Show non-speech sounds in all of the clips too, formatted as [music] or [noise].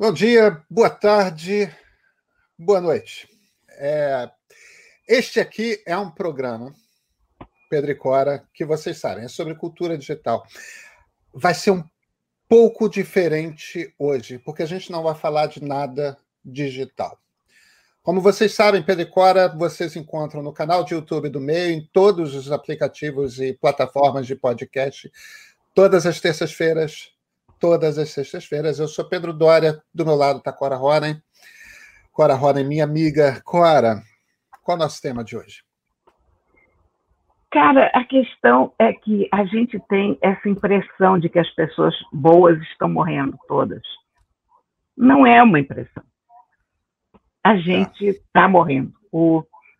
Bom dia, boa tarde, boa noite. É, este aqui é um programa, Pedro e Cora, que vocês sabem, é sobre cultura digital. Vai ser um pouco diferente hoje, porque a gente não vai falar de nada digital. Como vocês sabem, Pedro e Cora, vocês encontram no canal de YouTube do Meio, em todos os aplicativos e plataformas de podcast, todas as terças-feiras, todas as sextas-feiras. Eu sou Pedro Dória, do meu lado está Cora Ronen. Cora Ronen, minha amiga. Cora, qual é o nosso tema de hoje? Cara, a questão é que a gente tem essa impressão de que as pessoas boas estão morrendo todas. Não é uma impressão. A gente está tá morrendo. O,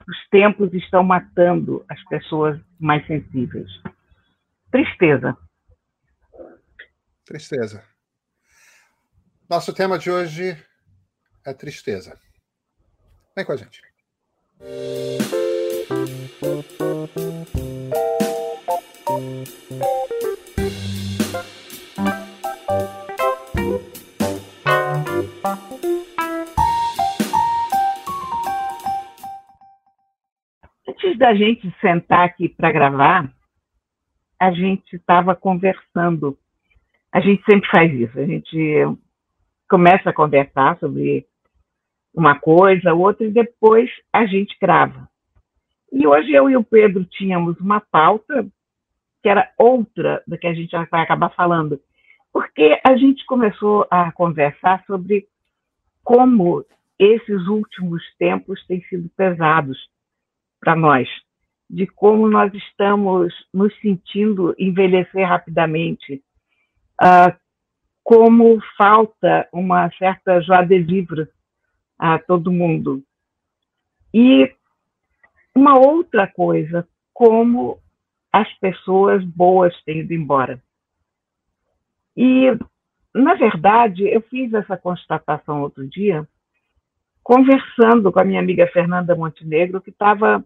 os tempos estão matando as pessoas mais sensíveis. Tristeza. Tristeza. Nosso tema de hoje é tristeza. Vem com a gente. Antes da gente sentar aqui para gravar, a gente estava conversando a gente sempre faz isso. A gente começa a conversar sobre uma coisa, outra, e depois a gente grava. E hoje eu e o Pedro tínhamos uma pauta que era outra do que a gente vai acabar falando, porque a gente começou a conversar sobre como esses últimos tempos têm sido pesados para nós, de como nós estamos nos sentindo envelhecer rapidamente, uh, como falta uma certa joie de vivre a todo mundo. E uma outra coisa, como as pessoas boas têm ido embora. E, na verdade, eu fiz essa constatação outro dia, conversando com a minha amiga Fernanda Montenegro, que estava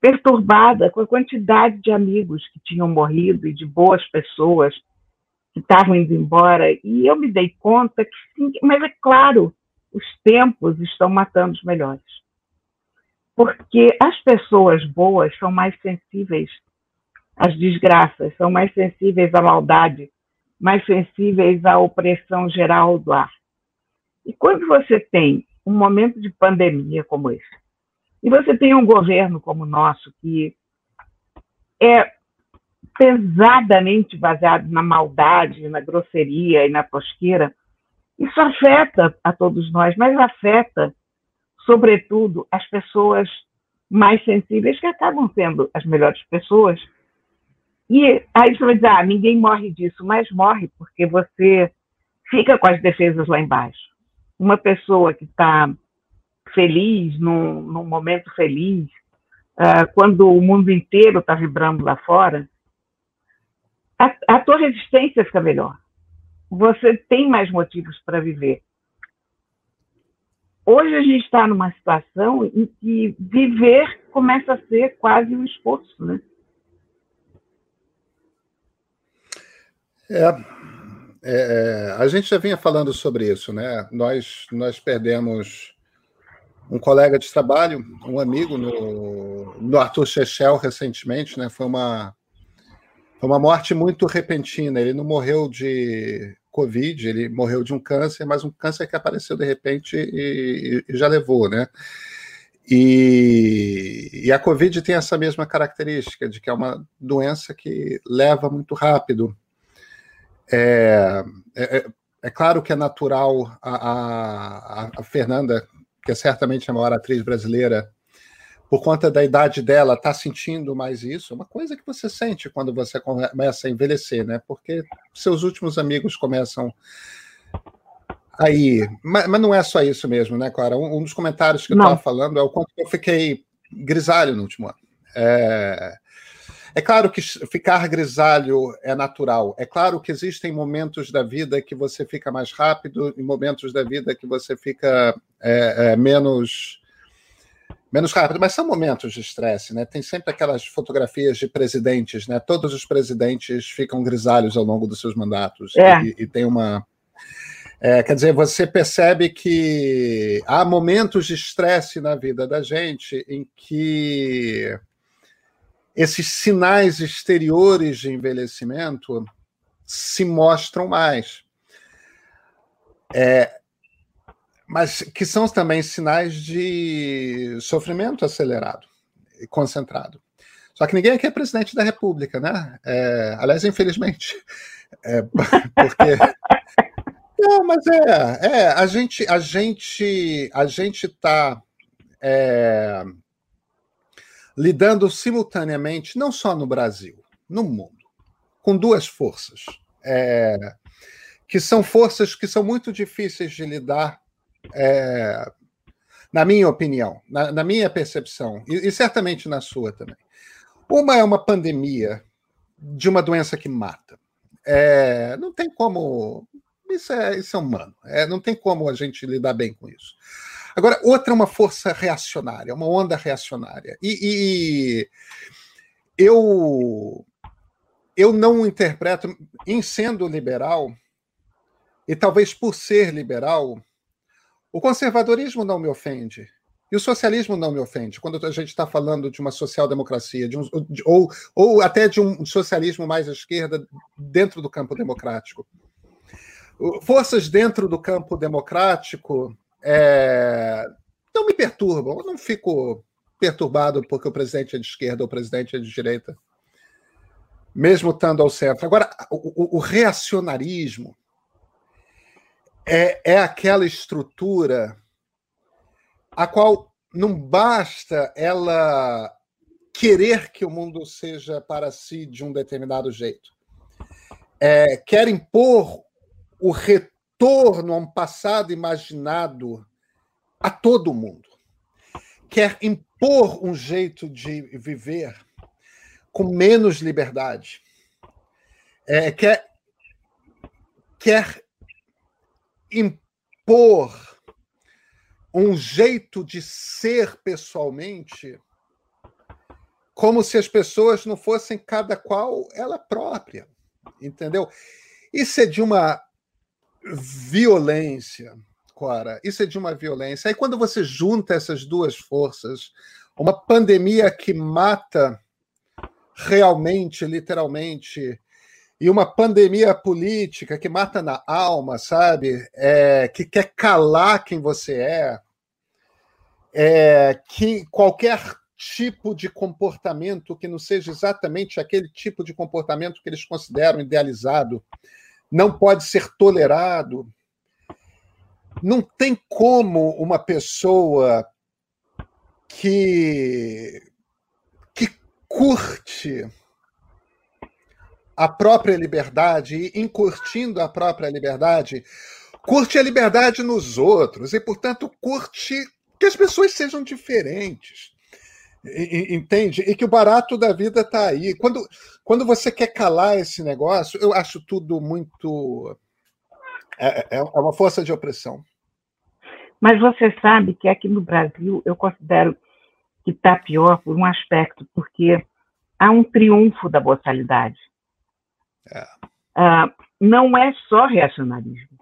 perturbada com a quantidade de amigos que tinham morrido e de boas pessoas estavam indo embora, e eu me dei conta que sim, mas é claro, os tempos estão matando os melhores. Porque as pessoas boas são mais sensíveis às desgraças, são mais sensíveis à maldade, mais sensíveis à opressão geral do ar. E quando você tem um momento de pandemia como esse, e você tem um governo como o nosso, que é pesadamente baseado na maldade, na grosseria e na tosqueira, isso afeta a todos nós, mas afeta, sobretudo, as pessoas mais sensíveis, que acabam sendo as melhores pessoas. E aí você vai dizer, ah, ninguém morre disso, mas morre porque você fica com as defesas lá embaixo. Uma pessoa que está feliz, num, num, momento feliz, uh, quando o mundo inteiro está vibrando lá fora, a, a tua resistência fica melhor. Você tem mais motivos para viver. Hoje a gente está numa situação em que viver começa a ser quase um esforço, né? É, é, a gente já vinha falando sobre isso, né? Nós, nós perdemos um colega de trabalho, um amigo no, no Arthur Chechel recentemente, né? Foi uma, foi uma morte muito repentina. Ele não morreu de Covid, ele morreu de um câncer, mas um câncer que apareceu de repente e, e já levou, né? E, e, a Covid tem essa mesma característica, de que é uma doença que leva muito rápido. É, é, é claro que é natural a, a, a Fernanda, que é certamente a maior atriz brasileira, por conta da idade dela, está sentindo mais isso. É uma coisa que você sente quando você começa a envelhecer, né? Porque seus últimos amigos começam aí. Mas, mas não é só isso mesmo, né, Clara? Um, um dos comentários que eu estava falando é o quanto eu fiquei grisalho no último ano. É... É claro que ficar grisalho é natural. É claro que existem momentos da vida que você fica mais rápido e momentos da vida que você fica é, é, menos menos rápido, mas são momentos de estresse, né? Tem sempre aquelas fotografias de presidentes, né? Todos os presidentes ficam grisalhos ao longo dos seus mandatos é. e, e, tem uma É, quer dizer, você percebe que há momentos de estresse na vida da gente em que esses sinais exteriores de envelhecimento se mostram mais. É, mas que são também sinais de sofrimento acelerado e concentrado. Só que ninguém aqui é presidente da República, né? É, aliás, infelizmente. É, [laughs] porque. [laughs] Não, mas é, é, a gente, a gente, a gente está é, lidando simultaneamente, não só no Brasil, no mundo, com duas forças, é, que são forças que são muito difíceis de lidar é, na minha opinião, na, na minha percepção, e, e, certamente na sua também. Uma é uma pandemia de uma doença que mata. É, não tem como. Isso é, isso é humano. É, não tem como a gente lidar bem com isso. Agora, outra é uma força reacionária, uma onda reacionária. E, e eu, eu não interpreto, em sendo liberal, e talvez por ser liberal, o conservadorismo não me ofende. E o socialismo não me ofende, quando a gente está falando de uma social-democracia, de um, de, ou, ou até de um socialismo mais à esquerda dentro do campo democrático. Forças dentro do campo democrático é, não me perturbam, eu não fico perturbado porque o presidente é de esquerda ou o presidente é de direita, mesmo estando ao centro. Agora, o, o reacionarismo, é, é aquela estrutura a qual não basta ela querer que o mundo seja para si de um determinado jeito. É, quer impor o retorno a um passado imaginado a todo mundo. Quer impor um jeito de viver com menos liberdade. É, quer, quer impor um jeito de ser pessoalmente como se as pessoas não fossem cada qual ela própria, entendeu? Isso é de uma violência, Cora. Isso é de uma violência. Aí quando você junta essas duas forças, uma pandemia que mata realmente, literalmente, e uma pandemia política que mata na alma, sabe? É, que quer calar quem você é, é, que qualquer tipo de comportamento que não seja exatamente aquele tipo de comportamento que eles consideram idealizado não pode ser tolerado. Não tem como uma pessoa que que curte a própria liberdade e, encurtindo a própria liberdade, curte a liberdade nos outros e, portanto, curte que as pessoas sejam diferentes. Entende? E que o barato da vida está aí. Quando, quando você quer calar esse negócio, eu acho tudo muito. É, é, é uma força de opressão. Mas você sabe que aqui no Brasil eu considero que está pior por um aspecto, porque há um triunfo da boçalidade. Uh, não é só reacionarismo.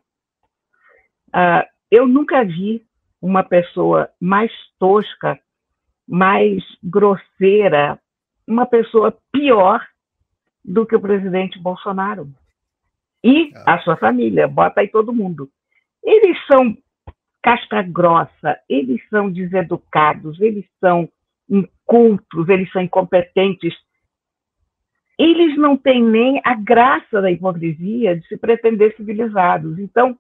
Uh, eu nunca vi uma pessoa mais tosca, mais grosseira, uma pessoa pior do que o presidente Bolsonaro. E a sua família, bota aí todo mundo. Eles são casca grossa, eles são deseducados, eles são incultos, eles são incompetentes, eles não têm nem a graça da hipocrisia de se pretender civilizados. Então,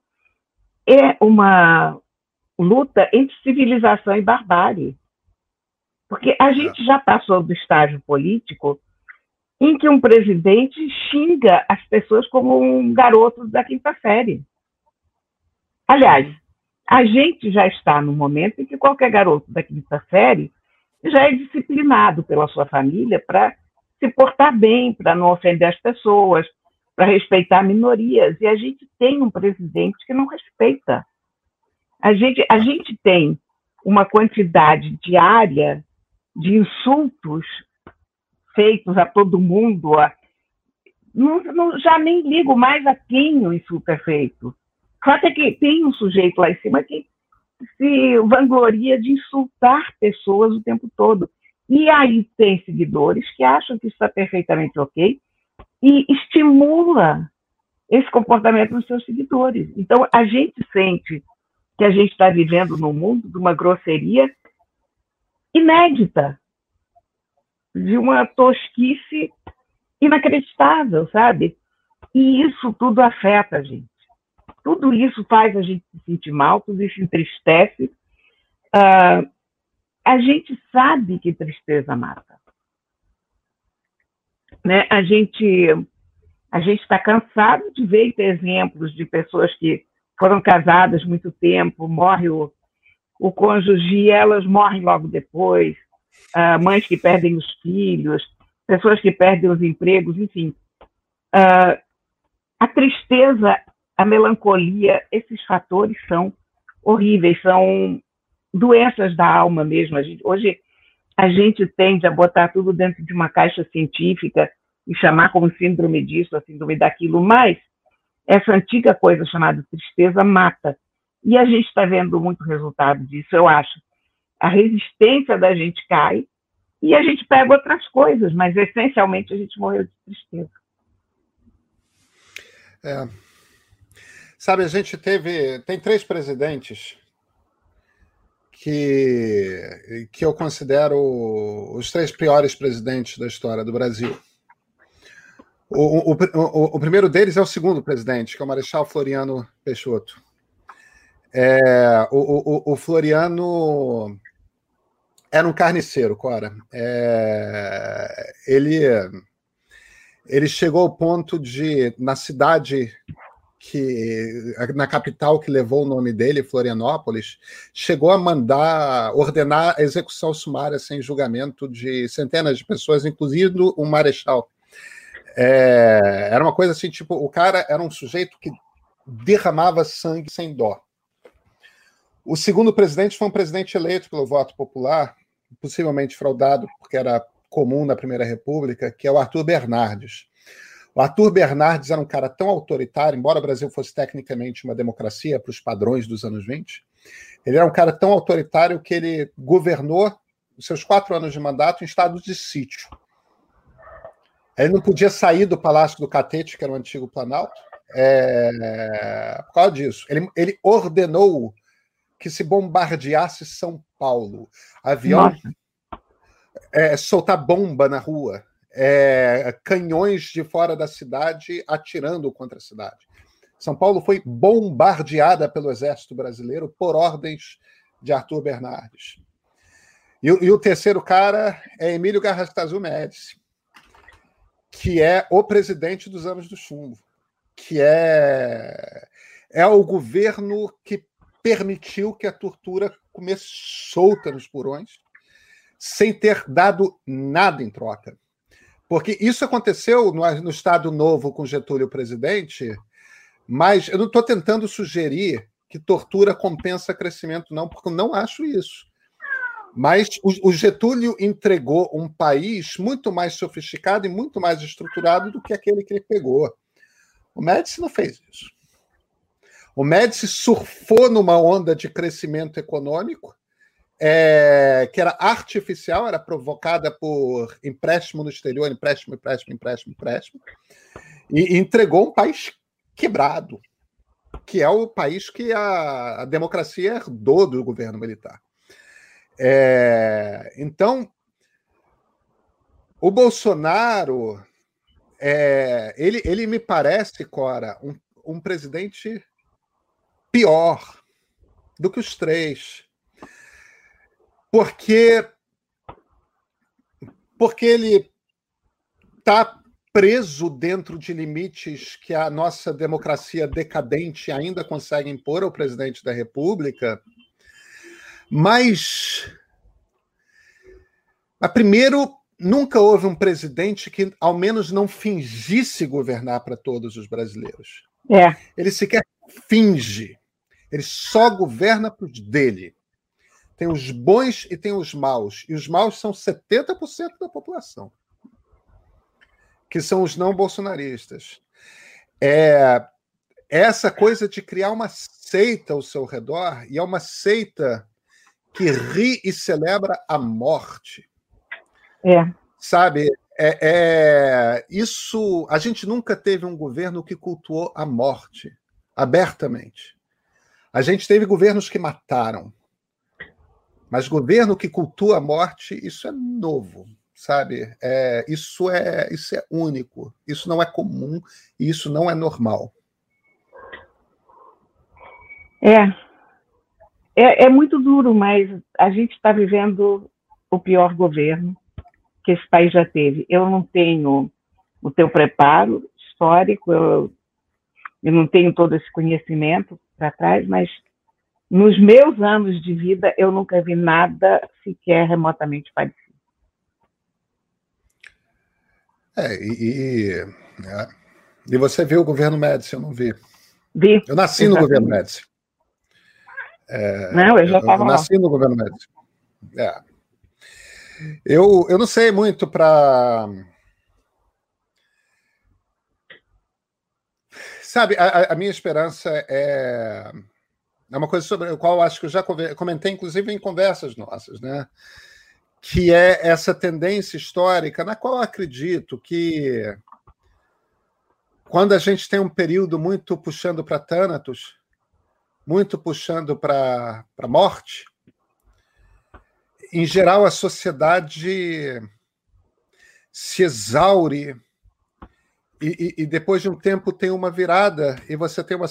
é uma luta entre civilização e barbárie. Porque a gente já passou do estágio político em que um presidente xinga as pessoas como um garoto da quinta série. Aliás, a gente já está no momento em que qualquer garoto da quinta série já é disciplinado pela sua família para se portar bem, para não ofender as pessoas, para respeitar minorias. E a gente tem um presidente que não respeita. A gente, a gente tem uma quantidade diária de insultos feitos a todo mundo. A, não, não, já nem ligo mais a quem o insulto é feito. Claro que tem um sujeito lá em cima que se vangloria de insultar pessoas o tempo todo. E aí tem seguidores que acham que está perfeitamente ok e estimula esse comportamento nos seus seguidores. Então, a gente sente que a gente está vivendo num mundo de uma grosseria inédita, de uma tosquice inacreditável, sabe? E isso tudo afeta a gente. Tudo isso faz a gente se sentir mal, tudo isso entristece. Uh, a gente sabe que tristeza mata. Né? A gente a gente está cansado de ver exemplos de pessoas que foram casadas muito tempo, morre o, o cônjuge e elas morrem logo depois, uh, mães que perdem os filhos, pessoas que perdem os empregos, enfim. Uh, a tristeza, a melancolia, esses fatores são horríveis, são doenças da alma mesmo. A gente, hoje a gente tende a botar tudo dentro de uma caixa científica e chamar como síndrome disso, a síndrome daquilo, mas essa antiga coisa chamada tristeza mata. E a gente está vendo muito resultado disso, eu acho. A resistência da gente cai e a gente pega outras coisas, mas essencialmente a gente morreu de tristeza. É. Sabe, a gente teve. Tem três presidentes que, que eu considero os três piores presidentes da história do Brasil. O, o, o, o, primeiro deles é o segundo presidente, que é o Marechal Floriano Peixoto. É, o, o, Floriano era um carniceiro, Cora. É, ele, ele chegou ao ponto de, na cidade que na capital que levou o nome dele, Florianópolis, chegou a mandar ordenar a execução sumária sem julgamento de centenas de pessoas, inclusive o marechal. É, era uma coisa assim, tipo, o cara era um sujeito que derramava sangue sem dó. O segundo presidente foi um presidente eleito pelo voto popular, possivelmente fraudado, porque era comum na Primeira República, que é o Arthur Bernardes. O Arthur Bernardes era um cara tão autoritário, embora o Brasil fosse tecnicamente uma democracia para os padrões dos anos 20, ele era um cara tão autoritário que ele governou os seus quatro anos de mandato em estado de sítio. Ele não podia sair do Palácio do Catete, que era o antigo Planalto, é, por causa disso. Ele, ele ordenou que se bombardeasse São Paulo. Avião é, soltar bomba na rua, é, canhões de fora da cidade atirando contra a cidade. São Paulo foi bombardeada pelo exército brasileiro por ordens de Arthur Bernardes. E, e o terceiro cara é Emílio Garrastazu Médici que é o presidente dos anos do chumbo, que é é o governo que permitiu que a tortura comesse solta nos porões, sem ter dado nada em troca. Porque isso aconteceu no, no Estado Novo com Getúlio presidente, mas eu não estou tentando sugerir que tortura compensa crescimento, não, porque eu não acho isso. Mas o, Getúlio entregou um país muito mais sofisticado e muito mais estruturado do que aquele que ele pegou. O Médici não fez isso. O Médici surfou numa onda de crescimento econômico é, que era artificial, era provocada por empréstimo no exterior, empréstimo, empréstimo, empréstimo, empréstimo, e, entregou um país quebrado, que é o país que a, a democracia herdou do governo militar. É, então, o Bolsonaro, é, ele, ele me parece, Cora, um, um presidente pior do que os três. Porque, porque ele está preso dentro de limites que a nossa democracia decadente ainda consegue impor ao presidente da República mas, mas primeiro, nunca houve um presidente que ao menos não fingisse governar para todos os brasileiros. É. Ele sequer finge. Ele só governa para os dele. Tem os bons e tem os maus. E os maus são 70% da população, que são os não bolsonaristas. É, essa coisa de criar uma seita ao seu redor, e é uma seita que ri e celebra a morte. É. Sabe? É, é, isso. A gente nunca teve um governo que cultuou a morte abertamente. A gente teve governos que mataram. Mas governo que cultua a morte, isso é novo, sabe? É, isso, é, isso é único. Isso não é comum e isso não é normal. É. É, é muito duro, mas a gente está vivendo o pior governo que esse país já teve. Eu não tenho o teu preparo histórico, eu, eu não tenho todo esse conhecimento para trás, mas nos meus anos de vida eu nunca vi nada sequer remotamente parecido. É, e, e, é, e você viu o governo Médici, eu não vi. Vi. Eu nasci exatamente. no governo Médici. É, não, eu já estava lá. Eu nasci no governo Médici. É. Eu, eu não sei muito para. Sabe, a, a, minha esperança é. É uma coisa sobre a qual acho que eu já comentei, inclusive em conversas nossas, né? Que é essa tendência histórica, na qual eu acredito que quando a gente tem um período muito puxando para Thanatos, muito puxando para a morte, em geral, a sociedade se exaure e, e, e, depois de um tempo tem uma virada e você tem uma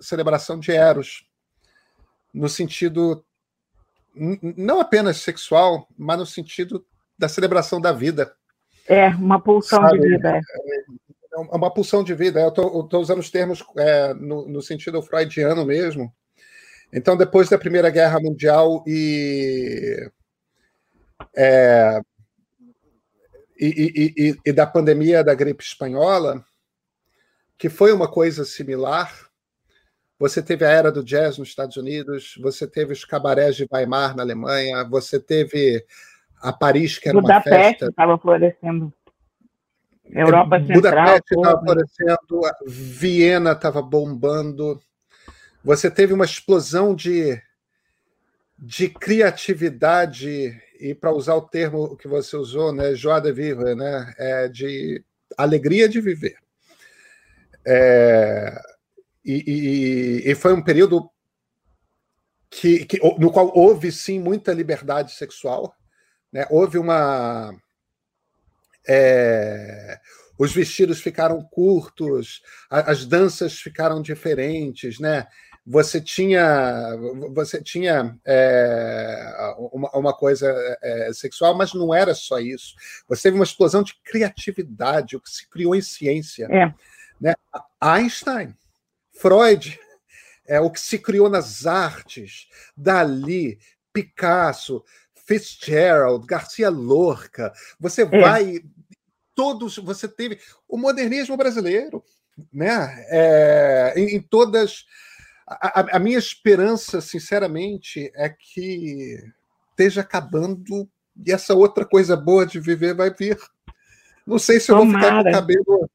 celebração de Eros, no sentido não apenas sexual, mas no sentido da celebração da vida. É, uma pulsão Sabe? de vida. É. é uma pulsão de vida. Eu estou usando os termos é, no, no sentido freudiano mesmo. Então, depois da Primeira Guerra Mundial e é, e, e, e, da pandemia da gripe espanhola, que foi uma coisa similar. Você teve a era do jazz nos Estados Unidos, você teve os cabarés de Weimar na Alemanha, você teve a Paris, que era Budapeste uma festa. estava florescendo. Europa é, Central. Budapeste estava florescendo, Viena estava bombando. Você teve uma explosão de, de criatividade e para usar o termo que você usou, né, joie de vivre, né, é de alegria de viver. É, e, e, e, foi um período que, que, no qual houve sim muita liberdade sexual, né, houve uma é, os vestidos ficaram curtos, as danças ficaram diferentes, né? você tinha você tinha é, uma, uma, coisa é, sexual, mas não era só isso. Você teve uma explosão de criatividade, o que se criou em ciência. É. Né? Einstein, Freud, é, o que se criou nas artes, Dali, Picasso, Fitzgerald, Garcia Lorca. Você é. vai. Todos. Você teve. O modernismo brasileiro, né? É, em, em todas a, a, minha esperança, sinceramente, é que esteja acabando e essa outra coisa boa de viver vai vir. Não sei se eu Tomara. vou ficar com o cabelo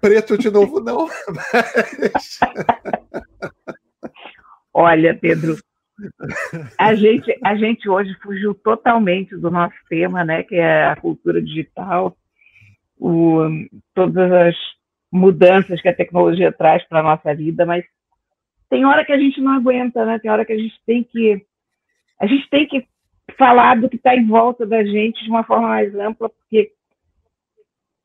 preto de novo, não. Mas... [laughs] Olha, Pedro, a gente, a gente hoje fugiu totalmente do nosso tema, né, que é a cultura digital, o, todas as mudanças que a tecnologia traz para a nossa vida, mas tem hora que a gente não aguenta, né? Tem hora que a gente tem que a gente tem que falar do que está em volta da gente de uma forma mais ampla, porque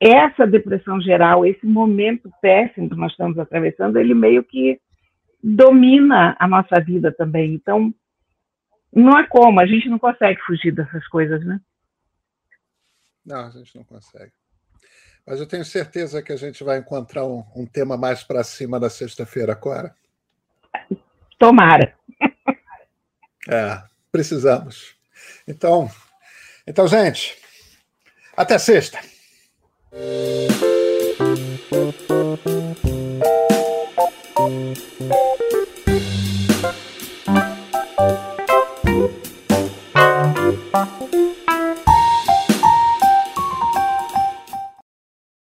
essa depressão geral, esse momento péssimo que nós estamos atravessando, ele meio que domina a nossa vida também. Então, não é como, a gente não consegue fugir dessas coisas, né? Não, a gente não consegue. Mas eu tenho certeza que a gente vai encontrar um, um tema mais para cima na sexta-feira, Cora. Tomara. É, precisamos. Então, então, gente, até sexta. Música